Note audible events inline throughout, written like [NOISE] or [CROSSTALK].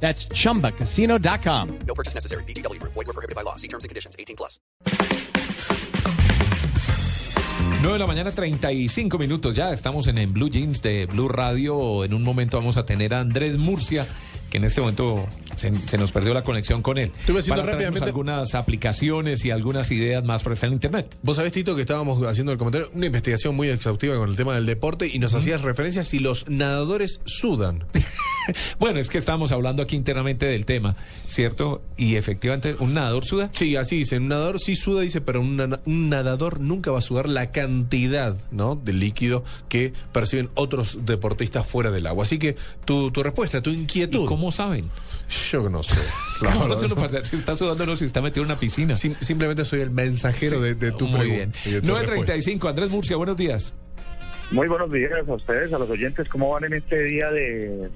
That's chumbacasino.com. No purchase necessary. BGW. Void were prohibited by law. See terms and conditions. 18 plus. 9 de la mañana, 35 minutos ya. Estamos en, en Blue Jeans de Blue Radio. En un momento vamos a tener a Andrés Murcia, que en este momento se, se nos perdió la conexión con él. Estuve haciendo para rápidamente- algunas aplicaciones y algunas ideas más para estar en Internet. Vos sabés, Tito, que estábamos haciendo el comentario, una investigación muy exhaustiva con el tema del deporte y nos hacías referencia si los nadadores sudan. [LAUGHS] [LAUGHS] Bueno, es que estamos hablando aquí internamente del tema, ¿cierto? Y efectivamente, ¿un nadador suda? Sí, así dice, un nadador sí suda, dice, pero un, nana- un nadador nunca va a sudar la cantidad ¿no? de líquido que perciben otros deportistas fuera del agua. Así que tu, tu respuesta, tu inquietud. ¿Y cómo saben? Yo no sé. La ¿Cómo verdad, se lo no. pasa? Si está sudando, no, si está metido en una piscina. Sim- simplemente soy el mensajero de, de tu Muy bien. pregunta y de tu respuesta. 9.35, Andrés Murcia, buenos días. Muy buenos días a ustedes, a los oyentes. ¿Cómo van en este día de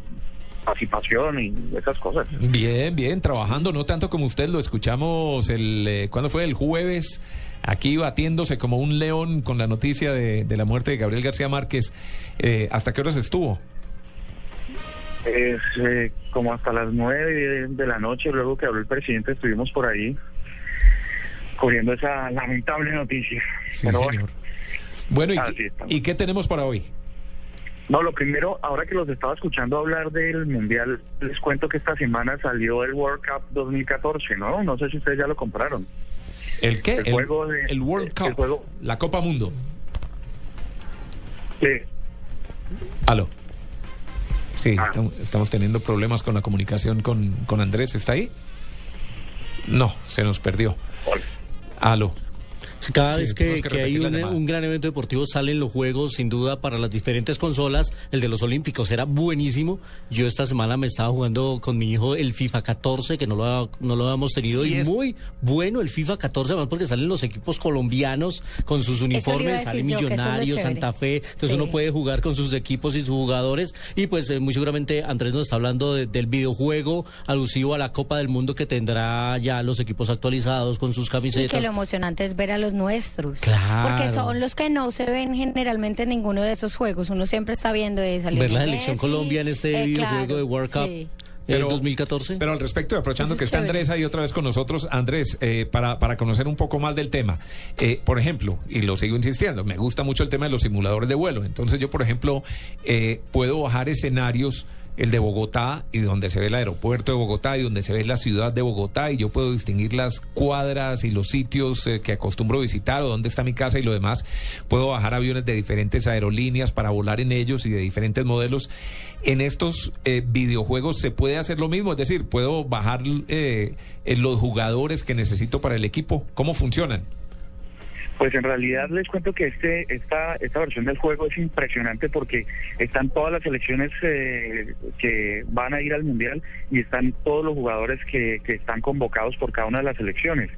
participación y esas cosas? Bien, bien, trabajando, no tanto como usted, lo escuchamos el, eh, ¿cuándo fue? El jueves, aquí batiéndose como un león con la noticia de, de la muerte de Gabriel García Márquez. Eh, ¿Hasta qué horas estuvo? Es eh, como hasta las nueve de la noche, luego que habló el presidente, estuvimos por ahí cubriendo esa lamentable noticia. Sí, Pero bueno, señor. Bueno, ¿y, Así qué- estamos. ¿y qué tenemos para hoy? No, lo primero, ahora que los estaba escuchando hablar del Mundial, les cuento que esta semana salió el World Cup 2014, ¿no? No sé si ustedes ya lo compraron. ¿El qué? El juego de- el World el Cup, juego- la Copa Mundo. Sí. Aló. Sí, Ah. estamos, estamos teniendo problemas con la comunicación con, con Andrés. ¿Está ahí? No, se nos perdió. Hola. Aló. Cada Sí, vez que, que que hay un, gran evento deportivo salen los juegos, sin duda, para las diferentes consolas. El de los Olímpicos era buenísimo. Yo esta semana me estaba jugando con mi hijo el FIFA 14, que no lo, ha- no lo habíamos tenido. Y Y, es- muy bueno el FIFA 14, además porque salen los equipos colombianos con sus uniformes, decir sale yo, que eso es lo Millonarios. Santa Fe. Entonces Sí. uno puede jugar con sus equipos y sus jugadores. Y pues eh, muy seguramente Andrés nos está hablando de- del videojuego alusivo a la Copa del Mundo que tendrá ya los equipos actualizados con sus Y camisetas. que lo emocionante es ver a los nuestros. Claro. Porque son los que no se ven generalmente en ninguno de esos juegos. Uno siempre está viendo de salir. ver la selección Colombia en este videojuego de World Cup Sí. en 2014. Pero al respecto, y aprovechando que es está chévere. Andrés ahí otra vez con nosotros, Andrés, eh, para, para conocer un poco más del tema. Eh, por ejemplo, y lo sigo insistiendo, me gusta mucho el tema de los simuladores de vuelo. Entonces yo, por ejemplo, eh, puedo bajar escenarios, el de Bogotá, y donde se ve el aeropuerto de Bogotá, y donde se ve la ciudad de Bogotá, y yo puedo distinguir las cuadras y los sitios eh, que acostumbro visitar, o dónde está mi casa y lo demás. Puedo bajar aviones de diferentes aerolíneas para volar en ellos y de diferentes modelos. En estos eh, videojuegos se puede hacer lo mismo, es decir, puedo bajar eh, los jugadores que necesito para el equipo. ¿Cómo funcionan? Pues en realidad les cuento que este esta esta versión del juego es impresionante porque están todas las selecciones eh, que van a ir al mundial y están todos los jugadores que, que están convocados por cada una de las selecciones.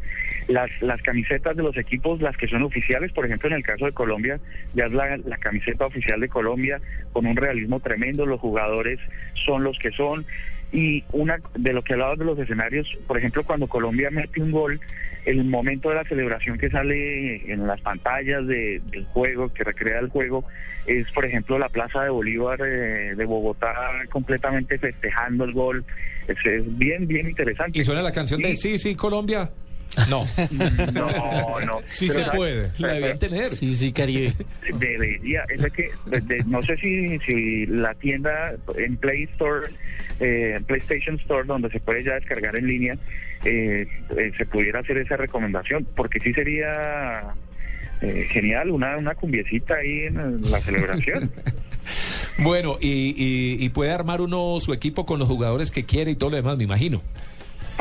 Las las camisetas de los equipos, las que son oficiales, por ejemplo en el caso de Colombia, ya es la, la camiseta oficial de Colombia con un realismo tremendo. Los jugadores son los que son. Y una de lo que hablabas de los escenarios, por ejemplo, cuando Colombia mete un gol, el momento de la celebración que sale en las pantallas de- del juego, que recrea el juego, es, por ejemplo, la Plaza de Bolívar eh, de Bogotá completamente festejando el gol. Es, es bien, bien interesante. Y suena la canción de Sí, sí, Colombia. No, [LAUGHS] No, no. Sí Pero se ¿sabes? puede. la debían tener. Sí, sí, Caribe. Debería, es de que, de- de- no sé si, si la tienda en Play Store, eh, PlayStation Store, donde se puede ya descargar en línea, eh, eh, se pudiera hacer esa recomendación, porque sí sería eh, genial una, una cumbiecita ahí en la celebración. [LAUGHS] Bueno, y, y- y puede armar uno su equipo con los jugadores que quiere y todo lo demás, me imagino.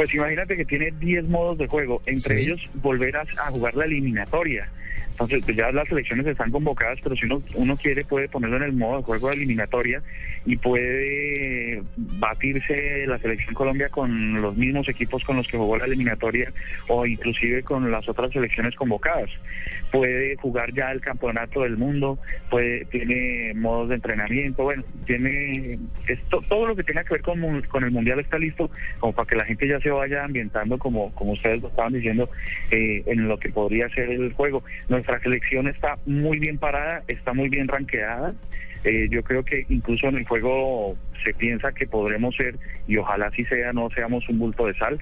Pues imagínate que tiene 10 modos de juego, entre Sí. ellos volver a, a jugar la eliminatoria. Entonces, pues ya las selecciones están convocadas, pero si uno, uno quiere puede ponerlo en el modo de juego de eliminatoria y puede batirse la selección Colombia con los mismos equipos con los que jugó la eliminatoria o inclusive con las otras selecciones convocadas. Puede jugar ya el campeonato del mundo, puede tiene modos de entrenamiento, bueno, tiene esto, todo lo que tenga que ver con, con el mundial está listo como para que la gente ya se vaya ambientando como como ustedes lo estaban diciendo eh, en lo que podría ser el juego. Nuestra selección está muy bien parada, está muy bien ranqueada. Eh, yo creo que incluso en el juego se piensa que podremos ser, y ojalá así sea, no seamos un bulto de sal,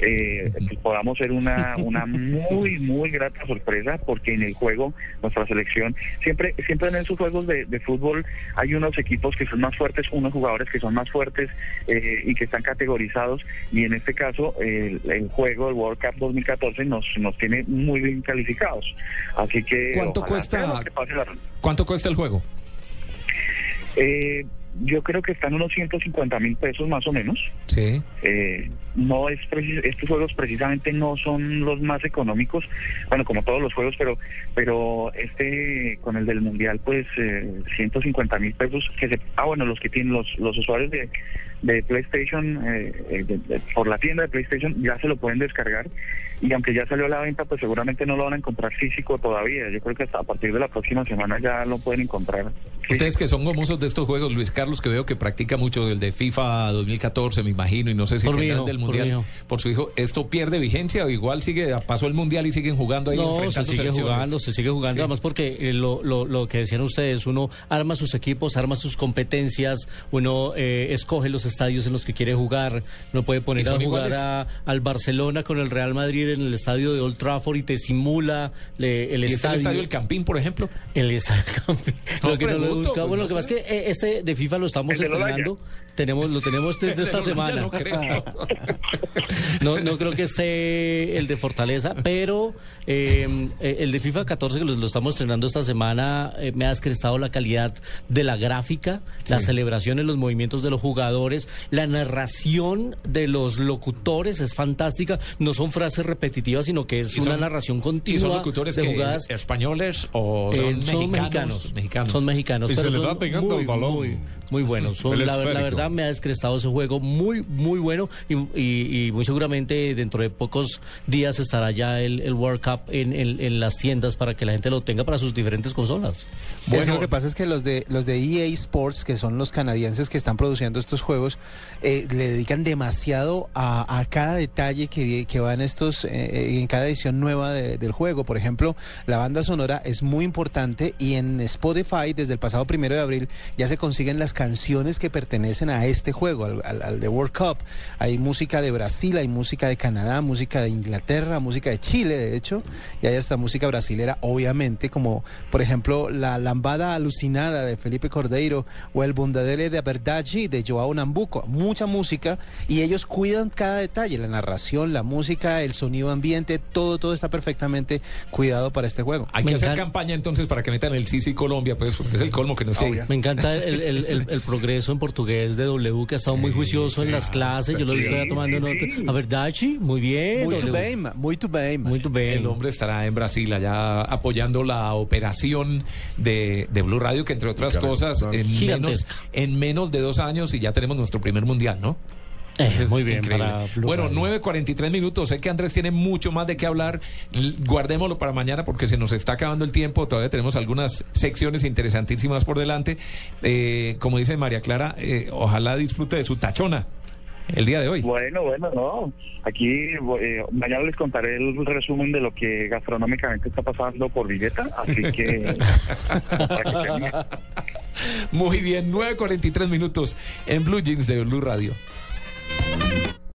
eh, que podamos ser una, [LAUGHS] una muy, muy grata sorpresa, porque en el juego nuestra selección, siempre siempre en esos juegos de, de fútbol hay unos equipos que son más fuertes, unos jugadores que son más fuertes eh, y que están categorizados, y en este caso el, el juego, el World Cup 2014, nos, nos tiene muy bien calificados. Así que... ¿Cuánto cuesta? que la- ¿Cuánto cuesta el juego? Eh, yo creo que están unos 150 mil pesos más o menos. Sí. Eh, no es estos juegos precisamente no son los más económicos, bueno como todos los juegos, pero pero este con el del mundial pues eh, 150 mil pesos que se ah bueno los que tienen los los usuarios de de PlayStation eh, eh, de- de- por la tienda de PlayStation ya se lo pueden descargar y aunque ya salió a la venta pues seguramente no lo van a encontrar físico todavía. Yo creo que hasta a partir de la próxima semana ya lo pueden encontrar. Ustedes que son gomosos de estos juegos, Luis Carlos, que veo que practica mucho el de FIFA 2014, me imagino, y no sé si Por hijo, del Mundial, por su hijo, ¿esto pierde vigencia o igual sigue, pasó el Mundial y siguen jugando ahí No, se sigue jugando, se sigue jugando, Sí. además porque eh, lo, lo, lo que decían ustedes, uno arma sus equipos, arma sus competencias, uno eh, escoge los estadios en los que quiere jugar, no puede ¿Y poner a jugar a- al Barcelona con el Real Madrid en el estadio de Old Trafford y te simula le- el ¿Y está el estadio. estadio del Campín, por ejemplo? El estadio Campín. No lo que no lo he pregunto, buscado. Bueno, no lo que pasa es que eh, este de FIFA lo estamos El estrenando. Tenemos, lo tenemos desde esta [LAUGHS] semana. no creo. No, no creo que esté el de Fortaleza, pero eh, eh, el de FIFA 14 que lo, lo estamos estrenando esta semana eh, me ha descrestado la calidad de la gráfica, las celebraciones, los movimientos de los jugadores, la narración de los locutores es fantástica. No son frases repetitivas, sino que es ¿Y una narración ¿Y continua son locutores de que jugadas. españoles o Eh, son, son mexicanos? mexicanos, Son mexicanos. Y se pero le son va pegando muy, el balón. Muy, muy buenos. Son- la, la verdad me ha descrestado ese juego muy, muy bueno y, y- y muy seguramente dentro de pocos días estará ya el, el World Cup en, en- en las tiendas para que la gente lo tenga para sus diferentes consolas. Es que lo que pasa es que los de los de EA Sports, que son los canadienses que están produciendo estos juegos, eh, le dedican demasiado a, a cada detalle que, que va en estos eh, en cada edición nueva de- del juego. Por ejemplo, la banda sonora es muy importante y en Spotify desde el pasado primero de abril ya se consiguen las canciones que pertenecen a este juego, al, al, al de World Cup. Hay música de Brasil, hay música de Canadá, música de Inglaterra, música de Chile, de hecho, y hay hasta música brasilera, obviamente, como por ejemplo la lambada alucinada de Felipe Cordeiro o el Bundadele de Verdade de Joao Nambuco. Mucha música y ellos cuidan cada detalle, la narración, la música, el sonido ambiente, todo, todo está perfectamente cuidado para este juego. Hay Me que hacer encanta. campaña entonces para que metan el Sisi Colombia, pues, porque es el colmo que no esté ahí. Me encanta el, el- el- el progreso en portugués de W, que ha estado muy juicioso en las clases. Yo lo estoy tomando nota. A verdad, sí, muy bien. Muy bien, muy bien. Muy bien. El hombre estará en Brasil allá apoyando la operación de, de Blue Radio, que entre otras cosas, en menos, en menos de dos años y ya tenemos nuestro primer mundial, ¿no? Eh, Eso es muy bien. para bueno, Radio. 9.43 minutos. Sé que Andrés tiene mucho más de qué hablar. Guardémoslo para mañana porque se nos está acabando el tiempo. Todavía tenemos algunas secciones interesantísimas por delante. Eh, como dice María Clara, eh, ojalá disfrute de su tachona el día de hoy. Bueno, bueno, no. Aquí eh, mañana les contaré el resumen de lo que gastronómicamente está pasando por Villeta, así que... [LAUGHS] Muy bien, 9.43 minutos en Blue Jeans de Blue Radio.